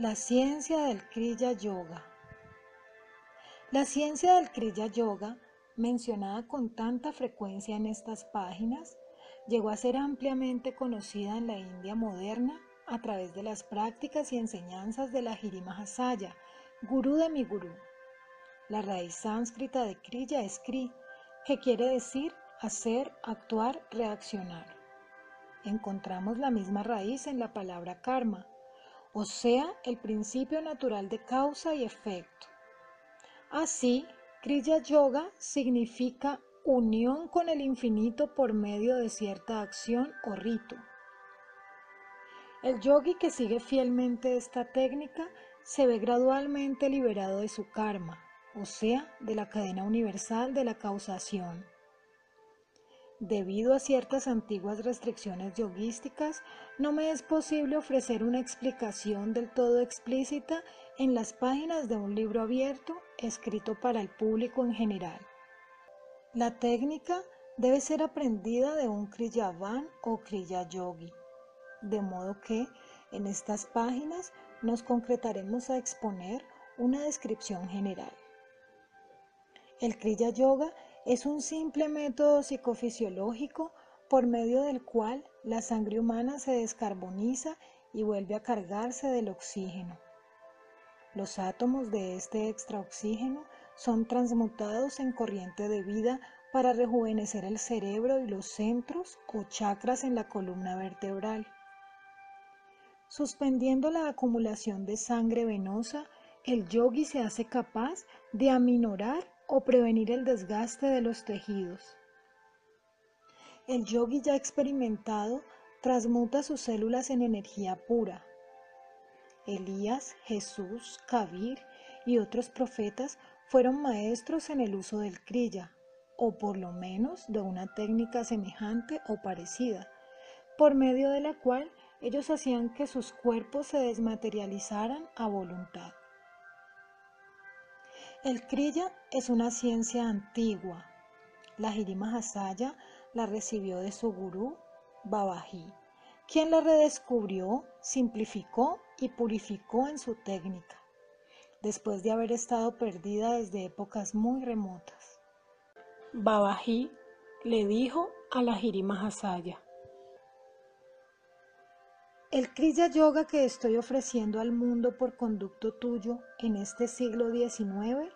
La ciencia del Kriya Yoga. La ciencia del Kriya Yoga, mencionada con tanta frecuencia en estas páginas, llegó a ser ampliamente conocida en la India moderna a través de las prácticas y enseñanzas de la Mahasaya, gurú de mi gurú. La raíz sánscrita de Kriya es Kri, que quiere decir hacer, actuar, reaccionar. Encontramos la misma raíz en la palabra karma, o sea, el principio natural de causa y efecto. Así, Kriya Yoga significa unión con el infinito por medio de cierta acción o rito. El yogi que sigue fielmente esta técnica se ve gradualmente liberado de su karma, o sea, de la cadena universal de la causación. Debido a ciertas antiguas restricciones yoguísticas, no me es posible ofrecer una explicación del todo explícita en las páginas de un libro abierto escrito para el público en general. La técnica debe ser aprendida de un Kriyavan o Kriya Yogi, de modo que en estas páginas nos concretaremos a exponer una descripción general. El Kriya Yoga es un simple método psicofisiológico por medio del cual la sangre humana se descarboniza y vuelve a cargarse del oxígeno. Los átomos de este extraoxígeno son transmutados en corriente de vida para rejuvenecer el cerebro y los centros o chakras en la columna vertebral. Suspendiendo la acumulación de sangre venosa, el yogi se hace capaz de aminorar o prevenir el desgaste de los tejidos. El yogi ya experimentado transmuta sus células en energía pura. Elías, Jesús, Kabir y otros profetas fueron maestros en el uso del kriya, o por lo menos de una técnica semejante o parecida, por medio de la cual ellos hacían que sus cuerpos se desmaterializaran a voluntad. El Kriya es una ciencia antigua. La Hasaya la recibió de su gurú Babaji, quien la redescubrió, simplificó y purificó en su técnica, después de haber estado perdida desde épocas muy remotas. Babaji le dijo a la Hasaya, el Kriya Yoga que estoy ofreciendo al mundo por conducto tuyo en este siglo XIX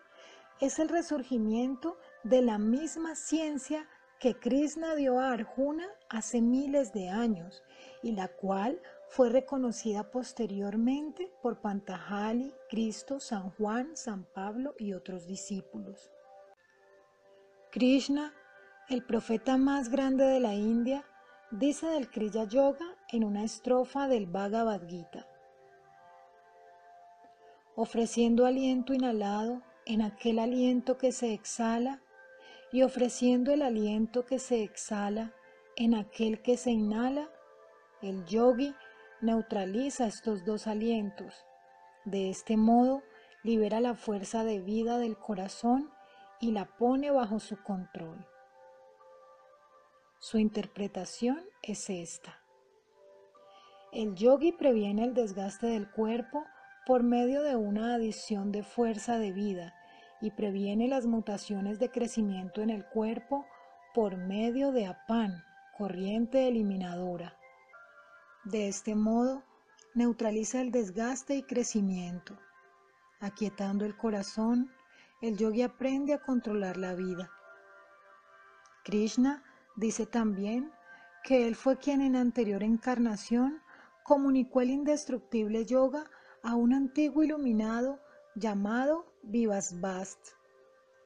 es el resurgimiento de la misma ciencia que Krishna dio a Arjuna hace miles de años y la cual fue reconocida posteriormente por Pantajali, Cristo, San Juan, San Pablo y otros discípulos. Krishna, el profeta más grande de la India, dice del Kriya Yoga en una estrofa del Bhagavad Gita. Ofreciendo aliento inhalado en aquel aliento que se exhala y ofreciendo el aliento que se exhala en aquel que se inhala, el yogi neutraliza estos dos alientos. De este modo libera la fuerza de vida del corazón y la pone bajo su control. Su interpretación es esta. El yogi previene el desgaste del cuerpo por medio de una adición de fuerza de vida y previene las mutaciones de crecimiento en el cuerpo por medio de APAN, corriente eliminadora. De este modo, neutraliza el desgaste y crecimiento. Aquietando el corazón, el yogi aprende a controlar la vida. Krishna Dice también que él fue quien en anterior encarnación comunicó el indestructible yoga a un antiguo iluminado llamado Vivasvast,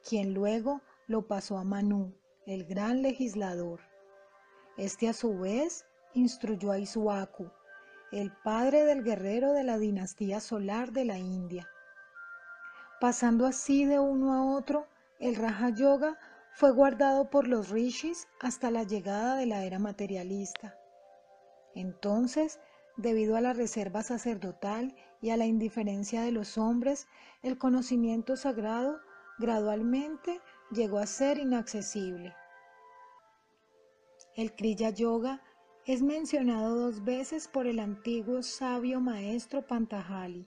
quien luego lo pasó a Manu, el gran legislador. Este a su vez instruyó a Isuaku, el padre del guerrero de la dinastía solar de la India. Pasando así de uno a otro, el Raja Yoga fue guardado por los rishis hasta la llegada de la era materialista. Entonces, debido a la reserva sacerdotal y a la indiferencia de los hombres, el conocimiento sagrado gradualmente llegó a ser inaccesible. El Kriya Yoga es mencionado dos veces por el antiguo sabio maestro Pantajali,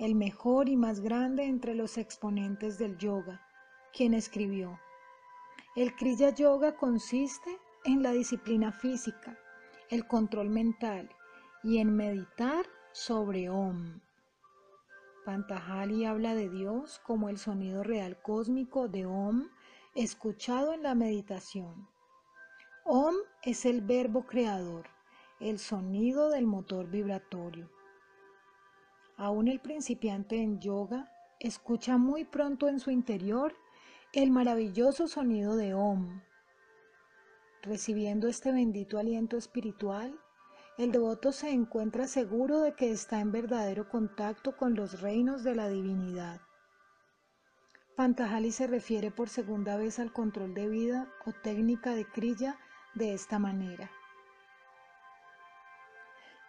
el mejor y más grande entre los exponentes del yoga, quien escribió, el Kriya Yoga consiste en la disciplina física, el control mental y en meditar sobre Om. Pantajali habla de Dios como el sonido real cósmico de Om escuchado en la meditación. Om es el verbo creador, el sonido del motor vibratorio. Aún el principiante en yoga escucha muy pronto en su interior el maravilloso sonido de Om. Recibiendo este bendito aliento espiritual, el devoto se encuentra seguro de que está en verdadero contacto con los reinos de la divinidad. Pantajali se refiere por segunda vez al control de vida o técnica de Kriya de esta manera.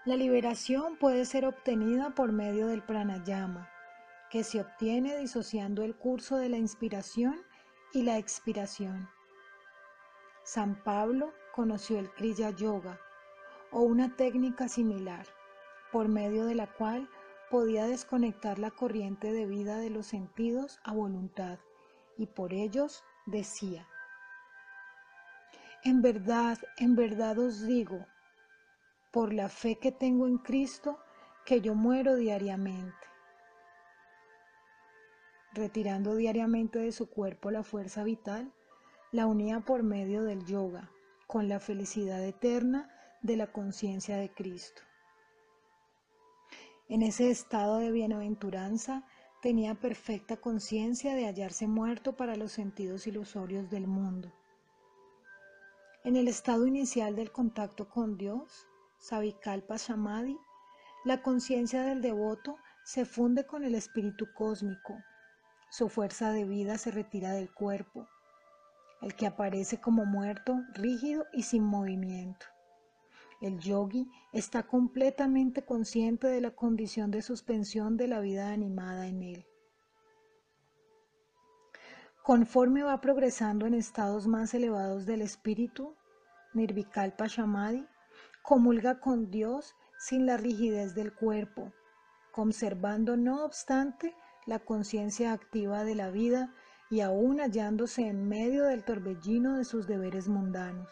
La liberación puede ser obtenida por medio del pranayama, que se obtiene disociando el curso de la inspiración y la expiración. San Pablo conoció el Kriya Yoga, o una técnica similar, por medio de la cual podía desconectar la corriente de vida de los sentidos a voluntad, y por ellos decía, en verdad, en verdad os digo, por la fe que tengo en Cristo, que yo muero diariamente. Retirando diariamente de su cuerpo la fuerza vital, la unía por medio del yoga, con la felicidad eterna de la conciencia de Cristo. En ese estado de bienaventuranza tenía perfecta conciencia de hallarse muerto para los sentidos ilusorios del mundo. En el estado inicial del contacto con Dios, Savikalpa Samadhi, la conciencia del devoto se funde con el espíritu cósmico. Su fuerza de vida se retira del cuerpo, el que aparece como muerto, rígido y sin movimiento. El yogi está completamente consciente de la condición de suspensión de la vida animada en él. Conforme va progresando en estados más elevados del espíritu, Nirvikalpa Samadhi comulga con Dios sin la rigidez del cuerpo, conservando no obstante la conciencia activa de la vida y aún hallándose en medio del torbellino de sus deberes mundanos.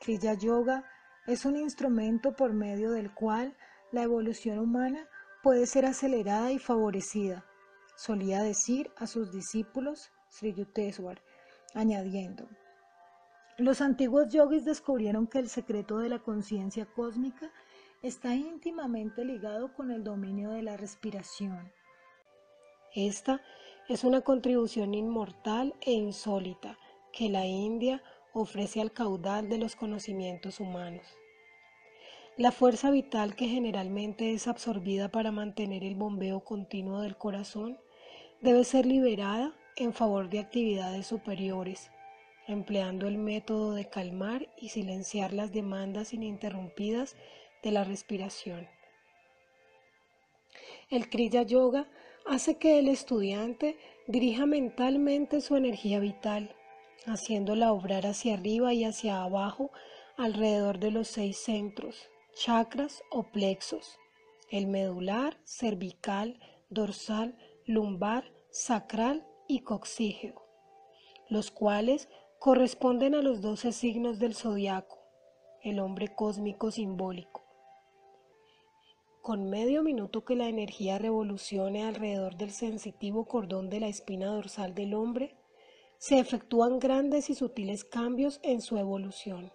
Kriya Yoga es un instrumento por medio del cual la evolución humana puede ser acelerada y favorecida, solía decir a sus discípulos Sri Yukteswar, añadiendo, los antiguos yogis descubrieron que el secreto de la conciencia cósmica está íntimamente ligado con el dominio de la respiración. Esta es una contribución inmortal e insólita que la India ofrece al caudal de los conocimientos humanos. La fuerza vital que generalmente es absorbida para mantener el bombeo continuo del corazón debe ser liberada en favor de actividades superiores, empleando el método de calmar y silenciar las demandas ininterrumpidas de la respiración. El Kriya Yoga hace que el estudiante dirija mentalmente su energía vital haciéndola obrar hacia arriba y hacia abajo alrededor de los seis centros, chakras o plexos, el medular, cervical, dorsal, lumbar, sacral y coxígeo, los cuales corresponden a los doce signos del zodiaco, el hombre cósmico simbólico. Con medio minuto que la energía revolucione alrededor del sensitivo cordón de la espina dorsal del hombre, se efectúan grandes y sutiles cambios en su evolución.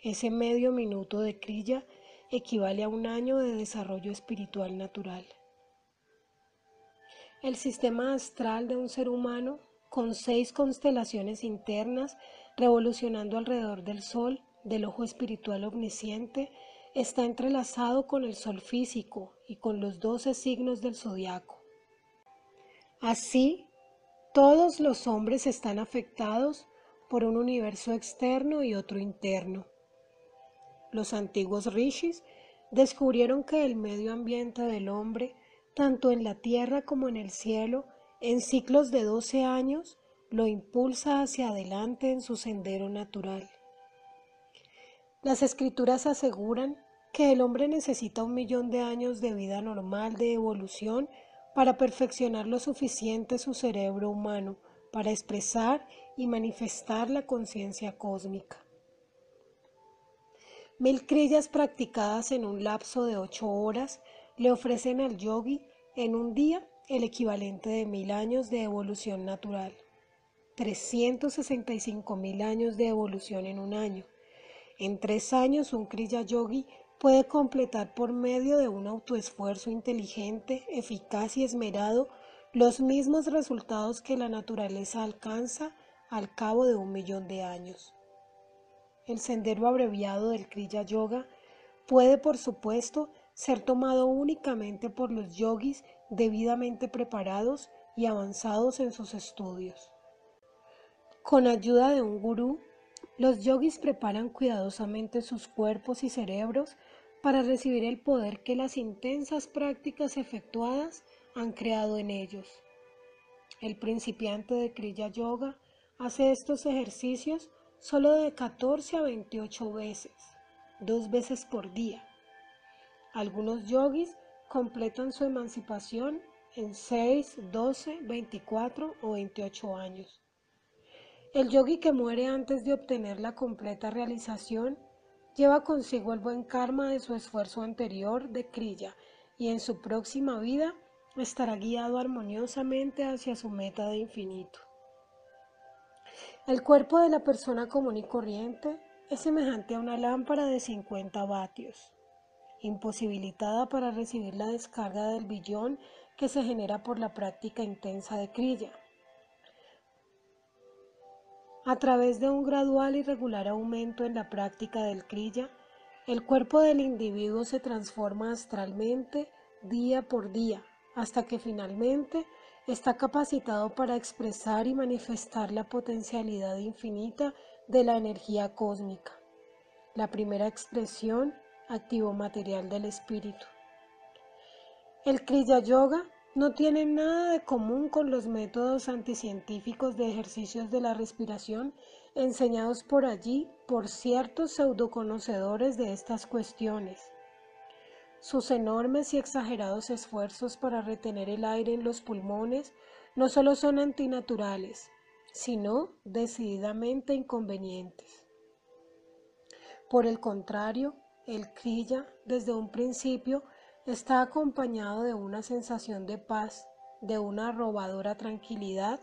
Ese medio minuto de crilla equivale a un año de desarrollo espiritual natural. El sistema astral de un ser humano, con seis constelaciones internas revolucionando alrededor del Sol, del ojo espiritual omnisciente, está entrelazado con el Sol físico y con los doce signos del zodiaco. Así, todos los hombres están afectados por un universo externo y otro interno. Los antiguos rishis descubrieron que el medio ambiente del hombre, tanto en la tierra como en el cielo, en ciclos de 12 años, lo impulsa hacia adelante en su sendero natural. Las escrituras aseguran que el hombre necesita un millón de años de vida normal de evolución para perfeccionar lo suficiente su cerebro humano para expresar y manifestar la conciencia cósmica. Mil crillas practicadas en un lapso de ocho horas le ofrecen al yogi en un día el equivalente de mil años de evolución natural, 365 mil años de evolución en un año. En tres años un kriya yogi puede completar por medio de un autoesfuerzo inteligente, eficaz y esmerado los mismos resultados que la naturaleza alcanza al cabo de un millón de años. El sendero abreviado del Kriya Yoga puede, por supuesto, ser tomado únicamente por los yogis debidamente preparados y avanzados en sus estudios. Con ayuda de un gurú, los yogis preparan cuidadosamente sus cuerpos y cerebros para recibir el poder que las intensas prácticas efectuadas han creado en ellos. El principiante de Kriya Yoga hace estos ejercicios solo de 14 a 28 veces, dos veces por día. Algunos yogis completan su emancipación en 6, 12, 24 o 28 años. El yogi que muere antes de obtener la completa realización lleva consigo el buen karma de su esfuerzo anterior de Kriya y en su próxima vida estará guiado armoniosamente hacia su meta de infinito. El cuerpo de la persona común y corriente es semejante a una lámpara de 50 vatios, imposibilitada para recibir la descarga del billón que se genera por la práctica intensa de Kriya. A través de un gradual y regular aumento en la práctica del Kriya, el cuerpo del individuo se transforma astralmente día por día, hasta que finalmente está capacitado para expresar y manifestar la potencialidad infinita de la energía cósmica, la primera expresión activo material del espíritu. El Kriya Yoga no tiene nada de común con los métodos anticientíficos de ejercicios de la respiración enseñados por allí por ciertos pseudoconocedores de estas cuestiones. Sus enormes y exagerados esfuerzos para retener el aire en los pulmones no solo son antinaturales, sino decididamente inconvenientes. Por el contrario, el Kriya desde un principio está acompañado de una sensación de paz, de una robadora tranquilidad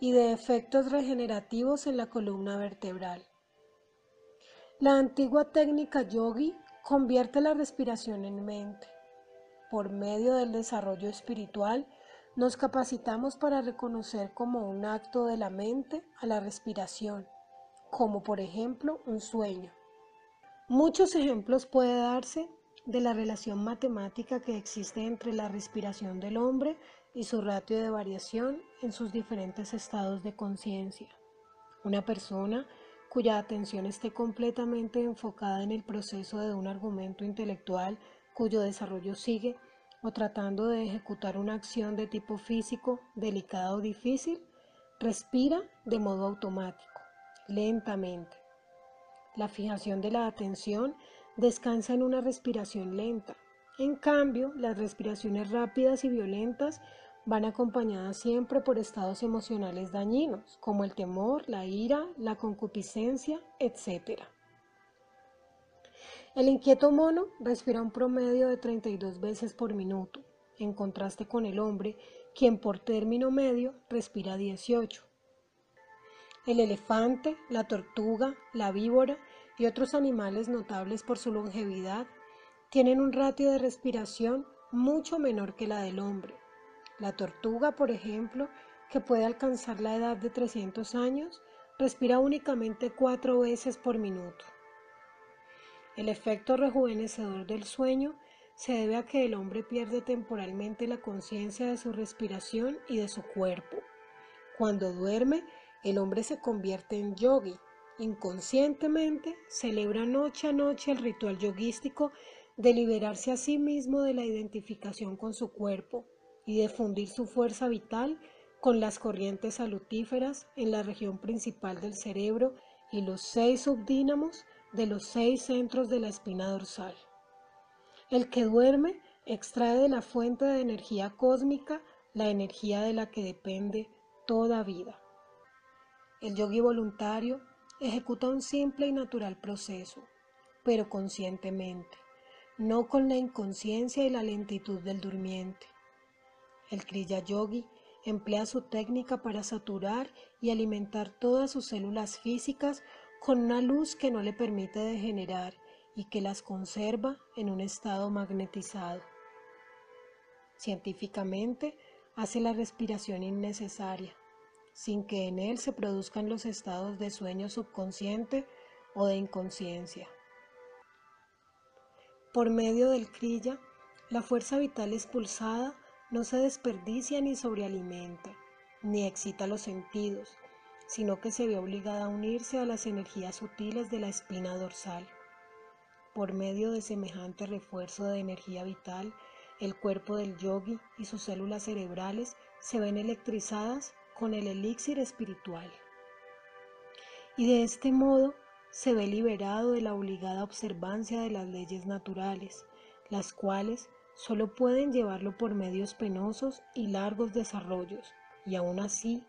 y de efectos regenerativos en la columna vertebral. La antigua técnica yogi convierte la respiración en mente. Por medio del desarrollo espiritual, nos capacitamos para reconocer como un acto de la mente a la respiración, como por ejemplo un sueño. Muchos ejemplos puede darse de la relación matemática que existe entre la respiración del hombre y su ratio de variación en sus diferentes estados de conciencia. Una persona cuya atención esté completamente enfocada en el proceso de un argumento intelectual cuyo desarrollo sigue o tratando de ejecutar una acción de tipo físico, delicada o difícil, respira de modo automático, lentamente. La fijación de la atención descansa en una respiración lenta. En cambio, las respiraciones rápidas y violentas van acompañadas siempre por estados emocionales dañinos, como el temor, la ira, la concupiscencia, etc. El inquieto mono respira un promedio de 32 veces por minuto, en contraste con el hombre, quien por término medio respira 18. El elefante, la tortuga, la víbora y otros animales notables por su longevidad tienen un ratio de respiración mucho menor que la del hombre. La tortuga, por ejemplo, que puede alcanzar la edad de 300 años, respira únicamente cuatro veces por minuto. El efecto rejuvenecedor del sueño se debe a que el hombre pierde temporalmente la conciencia de su respiración y de su cuerpo. Cuando duerme, el hombre se convierte en yogi, inconscientemente celebra noche a noche el ritual yoguístico de liberarse a sí mismo de la identificación con su cuerpo y de fundir su fuerza vital con las corrientes salutíferas en la región principal del cerebro y los seis subdínamos de los seis centros de la espina dorsal. El que duerme extrae de la fuente de energía cósmica la energía de la que depende toda vida. El yogi voluntario ejecuta un simple y natural proceso, pero conscientemente, no con la inconsciencia y la lentitud del durmiente. El Kriya Yogi emplea su técnica para saturar y alimentar todas sus células físicas con una luz que no le permite degenerar y que las conserva en un estado magnetizado. Científicamente, hace la respiración innecesaria, sin que en él se produzcan los estados de sueño subconsciente o de inconsciencia. Por medio del kriya, la fuerza vital expulsada no se desperdicia ni sobrealimenta, ni excita los sentidos, sino que se ve obligada a unirse a las energías sutiles de la espina dorsal. Por medio de semejante refuerzo de energía vital, el cuerpo del yogi y sus células cerebrales se ven electrizadas con el elixir espiritual. Y de este modo se ve liberado de la obligada observancia de las leyes naturales, las cuales solo pueden llevarlo por medios penosos y largos desarrollos, y aún así,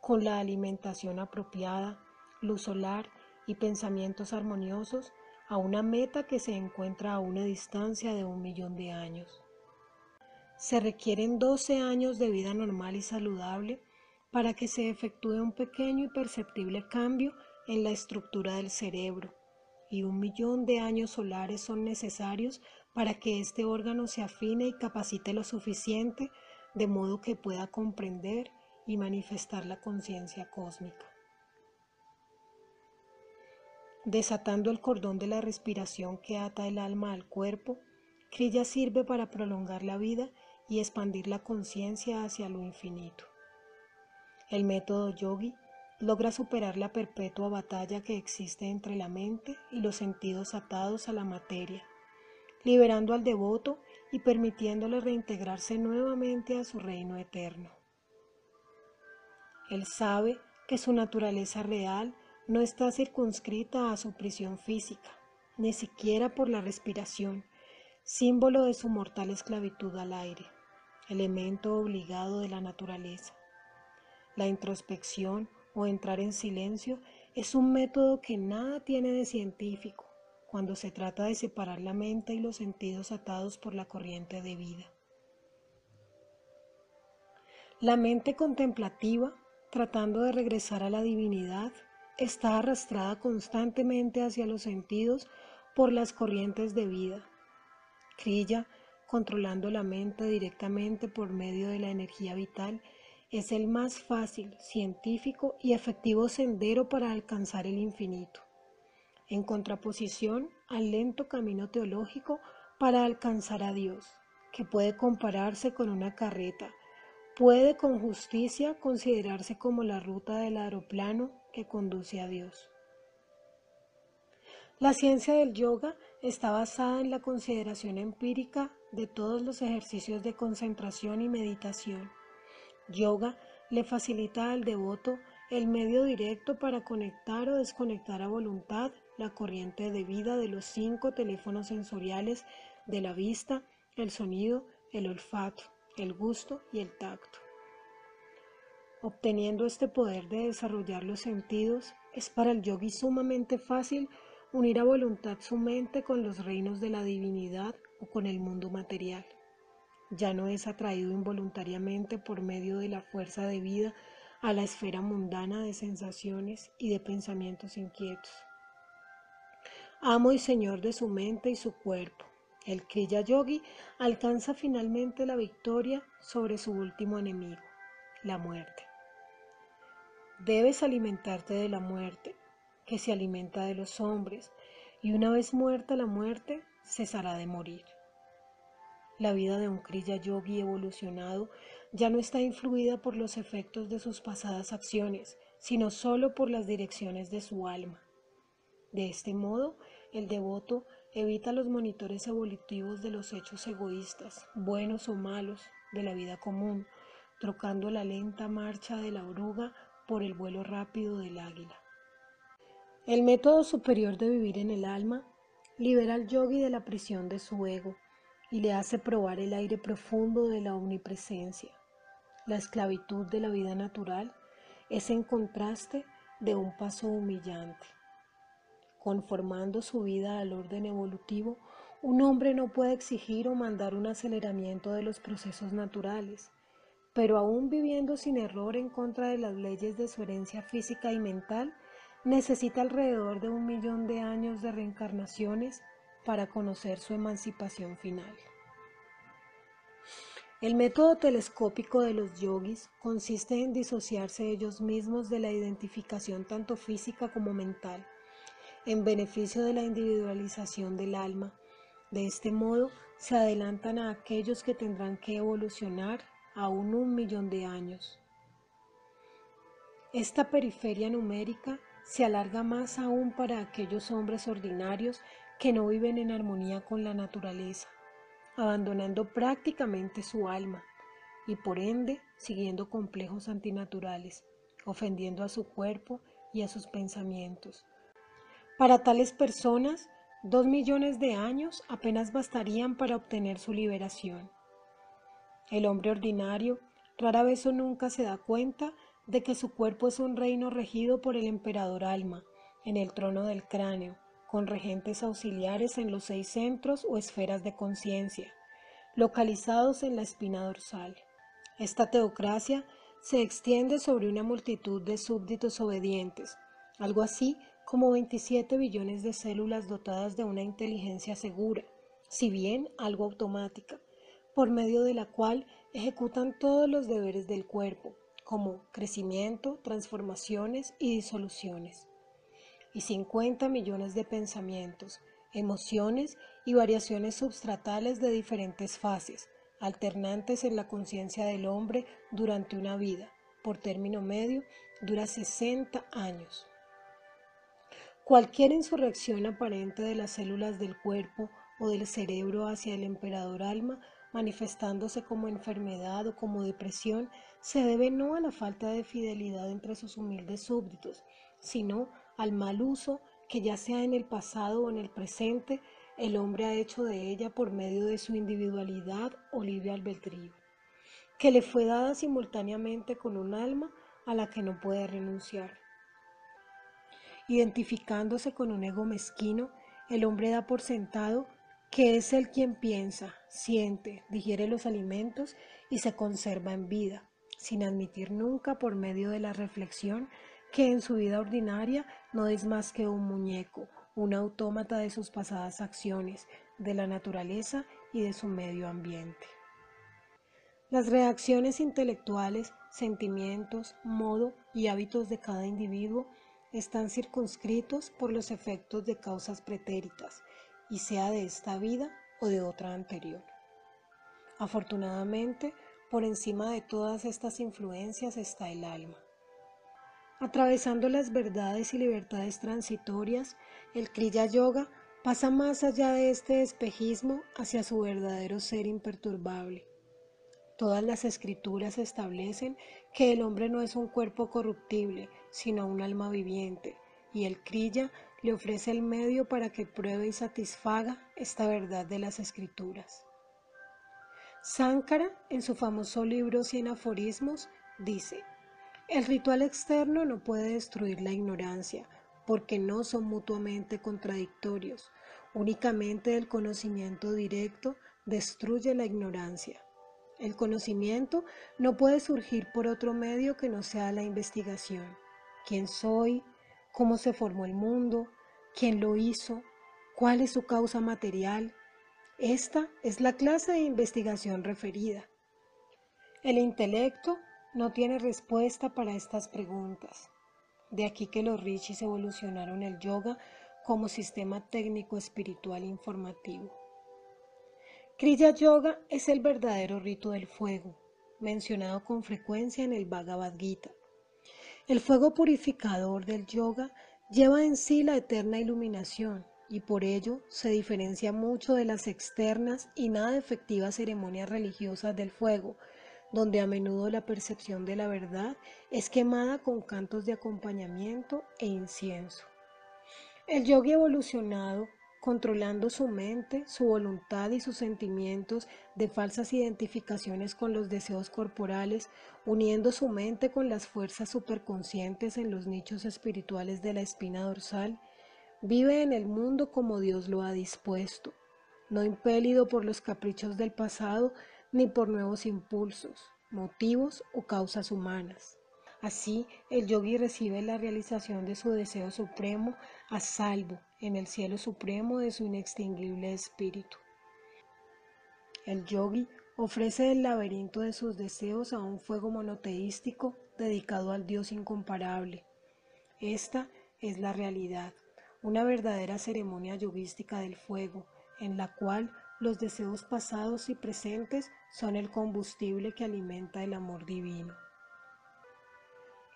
con la alimentación apropiada, luz solar y pensamientos armoniosos, a una meta que se encuentra a una distancia de un millón de años. Se requieren 12 años de vida normal y saludable para que se efectúe un pequeño y perceptible cambio en la estructura del cerebro, y un millón de años solares son necesarios para que este órgano se afine y capacite lo suficiente de modo que pueda comprender y manifestar la conciencia cósmica. Desatando el cordón de la respiración que ata el alma al cuerpo, Kriya sirve para prolongar la vida y expandir la conciencia hacia lo infinito. El método yogi logra superar la perpetua batalla que existe entre la mente y los sentidos atados a la materia, liberando al devoto y permitiéndole reintegrarse nuevamente a su reino eterno. Él sabe que su naturaleza real no está circunscrita a su prisión física, ni siquiera por la respiración, símbolo de su mortal esclavitud al aire, elemento obligado de la naturaleza. La introspección o entrar en silencio es un método que nada tiene de científico cuando se trata de separar la mente y los sentidos atados por la corriente de vida. La mente contemplativa, tratando de regresar a la divinidad, está arrastrada constantemente hacia los sentidos por las corrientes de vida. Kriya, controlando la mente directamente por medio de la energía vital, es el más fácil, científico y efectivo sendero para alcanzar el infinito, en contraposición al lento camino teológico para alcanzar a Dios, que puede compararse con una carreta, puede con justicia considerarse como la ruta del aeroplano que conduce a Dios. La ciencia del yoga está basada en la consideración empírica de todos los ejercicios de concentración y meditación Yoga le facilita al devoto el medio directo para conectar o desconectar a voluntad la corriente de vida de los cinco teléfonos sensoriales de la vista, el sonido, el olfato, el gusto y el tacto. Obteniendo este poder de desarrollar los sentidos, es para el yogi sumamente fácil unir a voluntad su mente con los reinos de la divinidad o con el mundo material ya no es atraído involuntariamente por medio de la fuerza de vida a la esfera mundana de sensaciones y de pensamientos inquietos. Amo y señor de su mente y su cuerpo, el Kriya Yogi alcanza finalmente la victoria sobre su último enemigo, la muerte. Debes alimentarte de la muerte, que se alimenta de los hombres, y una vez muerta la muerte, cesará de morir. La vida de un Kriya Yogi evolucionado ya no está influida por los efectos de sus pasadas acciones, sino solo por las direcciones de su alma. De este modo, el devoto evita los monitores evolutivos de los hechos egoístas, buenos o malos, de la vida común, trocando la lenta marcha de la oruga por el vuelo rápido del águila. El método superior de vivir en el alma libera al yogi de la prisión de su ego y le hace probar el aire profundo de la omnipresencia. La esclavitud de la vida natural es en contraste de un paso humillante. Conformando su vida al orden evolutivo, un hombre no puede exigir o mandar un aceleramiento de los procesos naturales, pero aún viviendo sin error en contra de las leyes de su herencia física y mental, necesita alrededor de un millón de años de reencarnaciones para conocer su emancipación final. El método telescópico de los yogis consiste en disociarse ellos mismos de la identificación tanto física como mental, en beneficio de la individualización del alma. De este modo, se adelantan a aquellos que tendrán que evolucionar aún un millón de años. Esta periferia numérica se alarga más aún para aquellos hombres ordinarios que no viven en armonía con la naturaleza, abandonando prácticamente su alma y por ende siguiendo complejos antinaturales, ofendiendo a su cuerpo y a sus pensamientos. Para tales personas, dos millones de años apenas bastarían para obtener su liberación. El hombre ordinario rara vez o nunca se da cuenta de que su cuerpo es un reino regido por el emperador alma, en el trono del cráneo, con regentes auxiliares en los seis centros o esferas de conciencia, localizados en la espina dorsal. Esta teocracia se extiende sobre una multitud de súbditos obedientes, algo así como 27 billones de células dotadas de una inteligencia segura, si bien algo automática, por medio de la cual ejecutan todos los deberes del cuerpo, como crecimiento, transformaciones y disoluciones, y 50 millones de pensamientos, emociones y variaciones substratales de diferentes fases, alternantes en la conciencia del hombre durante una vida, por término medio, dura 60 años. Cualquier insurrección aparente de las células del cuerpo o del cerebro hacia el emperador alma manifestándose como enfermedad o como depresión, se debe no a la falta de fidelidad entre sus humildes súbditos, sino al mal uso que ya sea en el pasado o en el presente, el hombre ha hecho de ella por medio de su individualidad o libre albedrío, que le fue dada simultáneamente con un alma a la que no puede renunciar. Identificándose con un ego mezquino, el hombre da por sentado que es el quien piensa, siente, digiere los alimentos y se conserva en vida, sin admitir nunca por medio de la reflexión que en su vida ordinaria no es más que un muñeco, un autómata de sus pasadas acciones, de la naturaleza y de su medio ambiente. Las reacciones intelectuales, sentimientos, modo y hábitos de cada individuo están circunscritos por los efectos de causas pretéritas y sea de esta vida o de otra anterior. Afortunadamente, por encima de todas estas influencias está el alma. Atravesando las verdades y libertades transitorias, el Kriya Yoga pasa más allá de este espejismo hacia su verdadero ser imperturbable. Todas las escrituras establecen que el hombre no es un cuerpo corruptible, sino un alma viviente, y el Kriya le ofrece el medio para que pruebe y satisfaga esta verdad de las escrituras. Sankara, en su famoso libro Cien aforismos, dice, el ritual externo no puede destruir la ignorancia, porque no son mutuamente contradictorios. Únicamente el conocimiento directo destruye la ignorancia. El conocimiento no puede surgir por otro medio que no sea la investigación. ¿Quién soy? cómo se formó el mundo, quién lo hizo, cuál es su causa material. Esta es la clase de investigación referida. El intelecto no tiene respuesta para estas preguntas. De aquí que los rishis evolucionaron el yoga como sistema técnico espiritual informativo. Kriya Yoga es el verdadero rito del fuego, mencionado con frecuencia en el Bhagavad Gita. El fuego purificador del yoga lleva en sí la eterna iluminación y por ello se diferencia mucho de las externas y nada efectivas ceremonias religiosas del fuego, donde a menudo la percepción de la verdad es quemada con cantos de acompañamiento e incienso. El yoga evolucionado controlando su mente, su voluntad y sus sentimientos de falsas identificaciones con los deseos corporales, uniendo su mente con las fuerzas superconscientes en los nichos espirituales de la espina dorsal, vive en el mundo como Dios lo ha dispuesto, no impelido por los caprichos del pasado ni por nuevos impulsos, motivos o causas humanas. Así, el yogi recibe la realización de su deseo supremo a salvo en el cielo supremo de su inextinguible espíritu. El yogi ofrece el laberinto de sus deseos a un fuego monoteístico dedicado al Dios incomparable. Esta es la realidad, una verdadera ceremonia yogística del fuego, en la cual los deseos pasados y presentes son el combustible que alimenta el amor divino.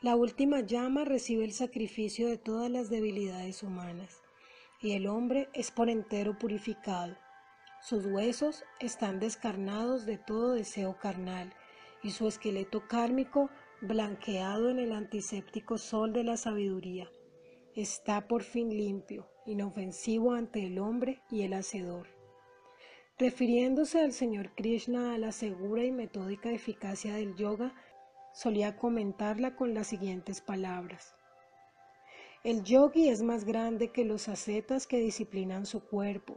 La última llama recibe el sacrificio de todas las debilidades humanas, y el hombre es por entero purificado. Sus huesos están descarnados de todo deseo carnal, y su esqueleto kármico blanqueado en el antiséptico sol de la sabiduría. Está por fin limpio, inofensivo ante el hombre y el hacedor. Refiriéndose al Señor Krishna a la segura y metódica eficacia del yoga, solía comentarla con las siguientes palabras. El yogi es más grande que los ascetas que disciplinan su cuerpo,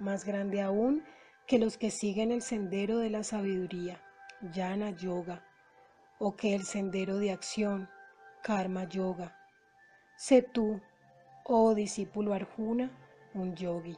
más grande aún que los que siguen el sendero de la sabiduría, yana yoga, o que el sendero de acción, karma yoga. Sé tú, oh discípulo Arjuna, un yogi.